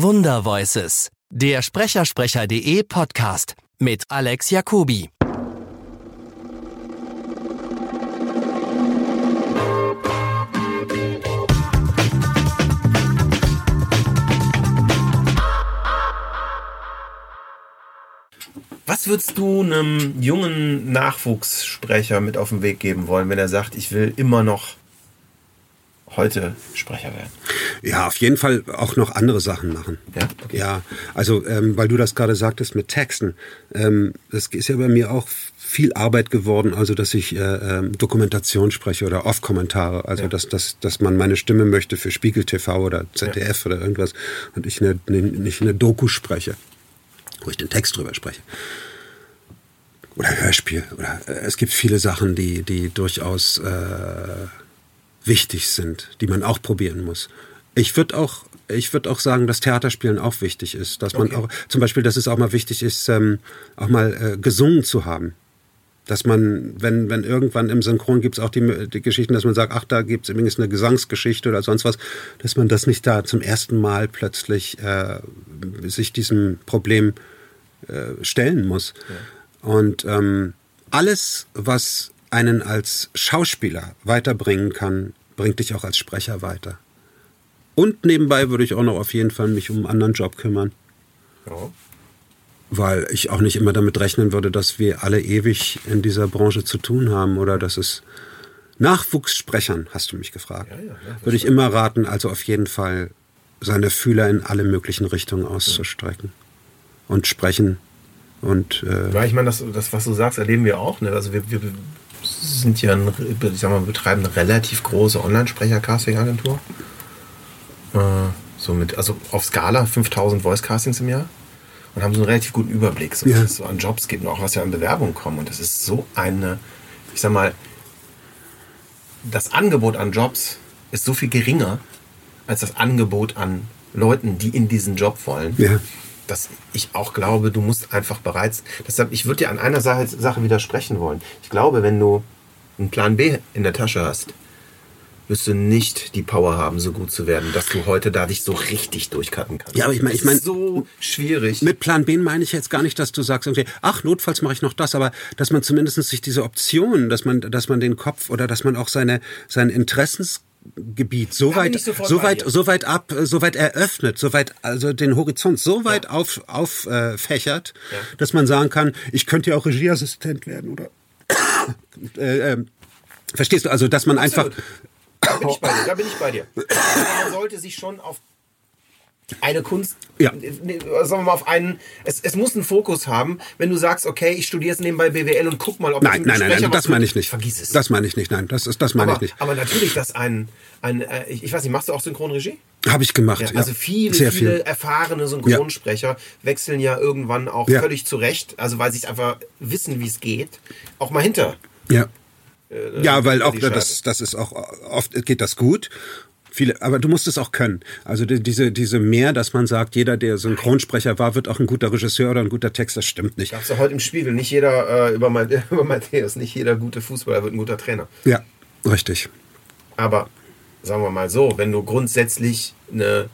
Wundervoices, der Sprechersprecher.de Podcast mit Alex Jacobi. Was würdest du einem jungen Nachwuchssprecher mit auf den Weg geben wollen, wenn er sagt, ich will immer noch heute Sprecher werden? Ja, auf jeden Fall auch noch andere Sachen machen. Ja, okay. Ja, also ähm, weil du das gerade sagtest mit Texten, ähm, das ist ja bei mir auch viel Arbeit geworden, also dass ich äh, ähm, Dokumentation spreche oder Off-Kommentare, also Ja. dass, dass, dass man meine Stimme möchte für Spiegel TV oder ZDF oder irgendwas und ich eine, eine, nicht eine Doku spreche, wo ich den Text drüber spreche. Oder Hörspiel. Oder äh, es gibt viele Sachen, die, die durchaus äh, wichtig sind, die man auch probieren muss. Ich würde auch, ich würde auch sagen, dass Theaterspielen auch wichtig ist, dass man Okay. auch, zum Beispiel, dass es auch mal wichtig ist, ähm, auch mal äh, gesungen zu haben. Dass man, wenn, wenn irgendwann im Synchron gibt es auch die, die Geschichten, dass man sagt, ach, da gibt es übrigens eine Gesangsgeschichte oder sonst was, dass man das nicht da zum ersten Mal plötzlich äh, sich diesem Problem äh, stellen muss. Und ähm, alles, was einen als Schauspieler weiterbringen kann, bringt dich auch als Sprecher weiter. Und nebenbei würde ich auch noch auf jeden Fall mich um einen anderen Job kümmern, Ja. weil ich auch nicht immer damit rechnen würde, dass wir alle ewig in dieser Branche zu tun haben oder dass es Nachwuchssprechern, hast du mich gefragt, Ja, ja, würde ich immer raten, also auf jeden Fall seine Fühler in alle möglichen Richtungen auszustrecken und sprechen und äh, Ja, ich meine, das, das, was du sagst, erleben wir auch. Ne? Also wir, wir sind ja, ein, ich sag mal, betreiben eine relativ große Online-Sprecher-Casting-Agentur. Äh, so mit, also auf Skala 5000 Voice-Castings im Jahr. Und haben so einen relativ guten Überblick, so, Ja. was es so an Jobs gibt und auch was ja an Bewerbungen kommen. Und das ist so eine, ich sag mal, das Angebot an Jobs ist so viel geringer als das Angebot an Leuten, die in diesen Job wollen ja. Dass ich auch glaube, du musst einfach bereits. Deshalb, ich würde dir an einer Sache, Sache widersprechen wollen. Ich glaube, wenn du einen Plan B in der Tasche hast, wirst du nicht die Power haben, so gut zu werden, dass du heute da dich so richtig durchcutten kannst. Ja, aber ich mein- Das ich mein- ist so schwierig. Mit Plan B meine ich jetzt gar nicht, dass du sagst, okay, ach, notfalls mache ich noch das, aber dass man zumindest sich diese Option, dass man, dass man den Kopf oder dass man auch seine, sein Interessensgebiet so weit, so weit, so weit ab, äh, so weit eröffnet, so weit, also den Horizont so weit auf, auffächert, Ja. dass man sagen kann, ich könnte ja auch Regieassistent werden oder, äh, ähm, verstehst du, also, dass man einfach, Absolut. Da bin ich bei dir. Da bin ich bei dir. Aber man sollte sich schon auf eine Kunst, Ja. nee, sagen wir mal auf einen, es, es muss einen Fokus haben. Wenn du sagst, okay, ich studiere jetzt nebenbei BWL und guck mal, ob nein, ich nein, nein, nein, das meine ich nicht. Vergiss es. Das meine ich nicht, nein, das ist, das meine aber, ich nicht. aber natürlich, dass ein, ein äh, ich, ich weiß nicht, machst du auch Synchronregie? Habe ich gemacht, Ja, ja. also viele, Sehr viele viel. erfahrene Synchronsprecher wechseln ja irgendwann auch Ja. völlig zurecht, also weil sie es einfach wissen, wie es geht, auch mal hinter. Ja. ja, weil auch das, das ist auch oft geht das gut. Viele, aber du musst es auch können. Also die, diese, diese mehr, dass man sagt, jeder, der Synchronsprecher war, wird auch ein guter Regisseur oder ein guter Text, das stimmt nicht. Gab's ja heute im Spiegel, nicht jeder äh, über, über Matthäus, nicht jeder gute Fußballer wird ein guter Trainer. Ja, richtig. Aber sagen wir mal so, wenn du grundsätzlich eine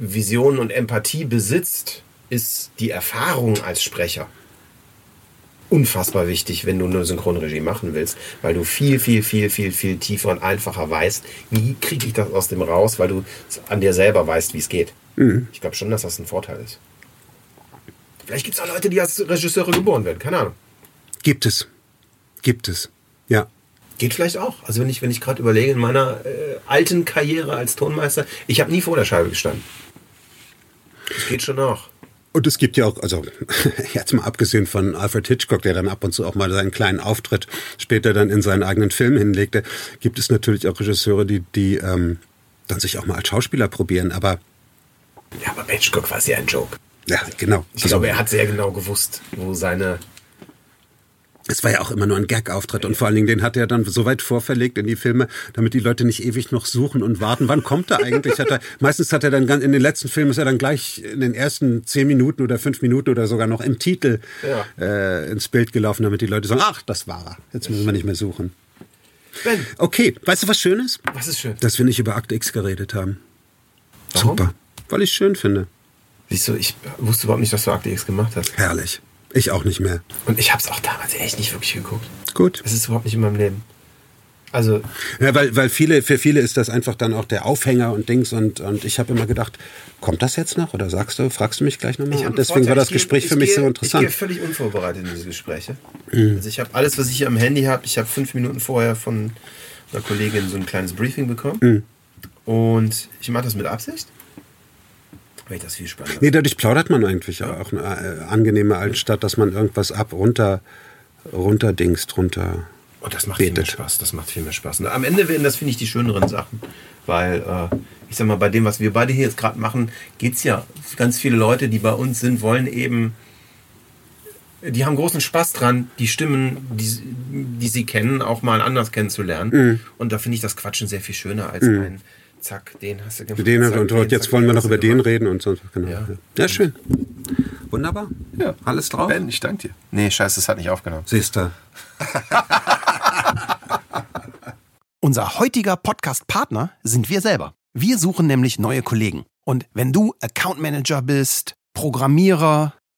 Vision und Empathie besitzt, ist die Erfahrung als Sprecher unfassbar wichtig, wenn du eine Synchronregie machen willst, weil du viel, viel, viel, viel, viel tiefer und einfacher weißt, wie kriege ich das aus dem raus, weil du an dir selber weißt, wie es geht. Ich glaube schon, dass das ein Vorteil ist. Vielleicht gibt es auch Leute, die als Regisseure geboren werden, keine Ahnung. Gibt es. Gibt es. Ja. Geht vielleicht auch. Also wenn ich, wenn ich gerade überlege, in meiner äh, alten Karriere als Tonmeister, ich habe nie vor der Scheibe gestanden. Das geht schon auch. Und es gibt ja auch, also jetzt mal abgesehen von Alfred Hitchcock, der dann ab und zu auch mal seinen kleinen Auftritt später dann in seinen eigenen Film hinlegte, gibt es natürlich auch Regisseure, die, die ähm, dann sich auch mal als Schauspieler probieren. Aber Ja, aber Hitchcock war sehr ein Joke. ja, genau. Ich glaube, er hat sehr genau gewusst, wo seine. Es war ja auch immer nur ein Gag-Auftritt und vor allen Dingen den hat er dann so weit vorverlegt in die Filme, damit die Leute nicht ewig noch suchen und warten. Wann kommt er eigentlich? Hat er, meistens hat er dann ganz, in den letzten Filmen ist er dann gleich in den ersten zehn Minuten oder fünf Minuten oder sogar noch im Titel Ja. äh, ins Bild gelaufen, damit die Leute sagen, ach, das war er. Jetzt müssen wir nicht mehr suchen. Ben, Okay, weißt du was Schönes? was ist schön? Dass wir nicht über Akt X geredet haben. Warum? Super. Weil ich es schön finde. Siehst du, ich wusste überhaupt nicht, dass du Akte X gemacht hast. Herrlich. Ich auch nicht mehr. Und ich habe es auch damals echt nicht wirklich geguckt. Gut. Es ist überhaupt nicht in meinem Leben. Also, Ja, weil, weil viele, für viele ist das einfach dann auch der Aufhänger und Dings und, und ich habe immer gedacht, kommt das jetzt noch oder sagst du, fragst du mich gleich nochmal? ich Und deswegen war Vorteil, das ich gehe- Gespräch ich für mich gehe, so Ich interessant. gehe völlig unvorbereitet in diese Gespräche. Also ich habe alles, was ich hier am Handy habe, ich habe fünf Minuten vorher von einer Kollegin so ein kleines Briefing bekommen. Und ich mache das mit Absicht, weil das viel spannender Nee, dadurch plaudert man eigentlich auch eine äh, angenehme Altstadt, dass man irgendwas ab, runter, runterdingst, runter. Und das macht viel mehr betet. Spaß. Das macht viel mehr Spaß. Und am Ende werden das, finde ich, die schöneren Sachen. Weil, äh, ich sag mal, bei dem, was wir beide hier jetzt gerade machen, geht es ja. Ganz viele Leute, die bei uns sind, wollen eben, die haben großen Spaß dran, die Stimmen, die, die sie kennen, auch mal anders kennenzulernen. Mhm. Und da finde ich das Quatschen sehr viel schöner als ein Zack, den hast du gemacht. Den zack, und heute, jetzt zack, wollen wir den noch über den reden und sonst. Genau. Ja. Ja. ja, schön. Wunderbar. Ja. Alles drauf? Ben, ich danke dir. Nee, scheiße, das hat nicht aufgenommen. Siehst du. Unser heutiger Podcast-Partner sind wir selber. Wir suchen nämlich neue Kollegen. Und wenn du Account Manager bist, Programmierer,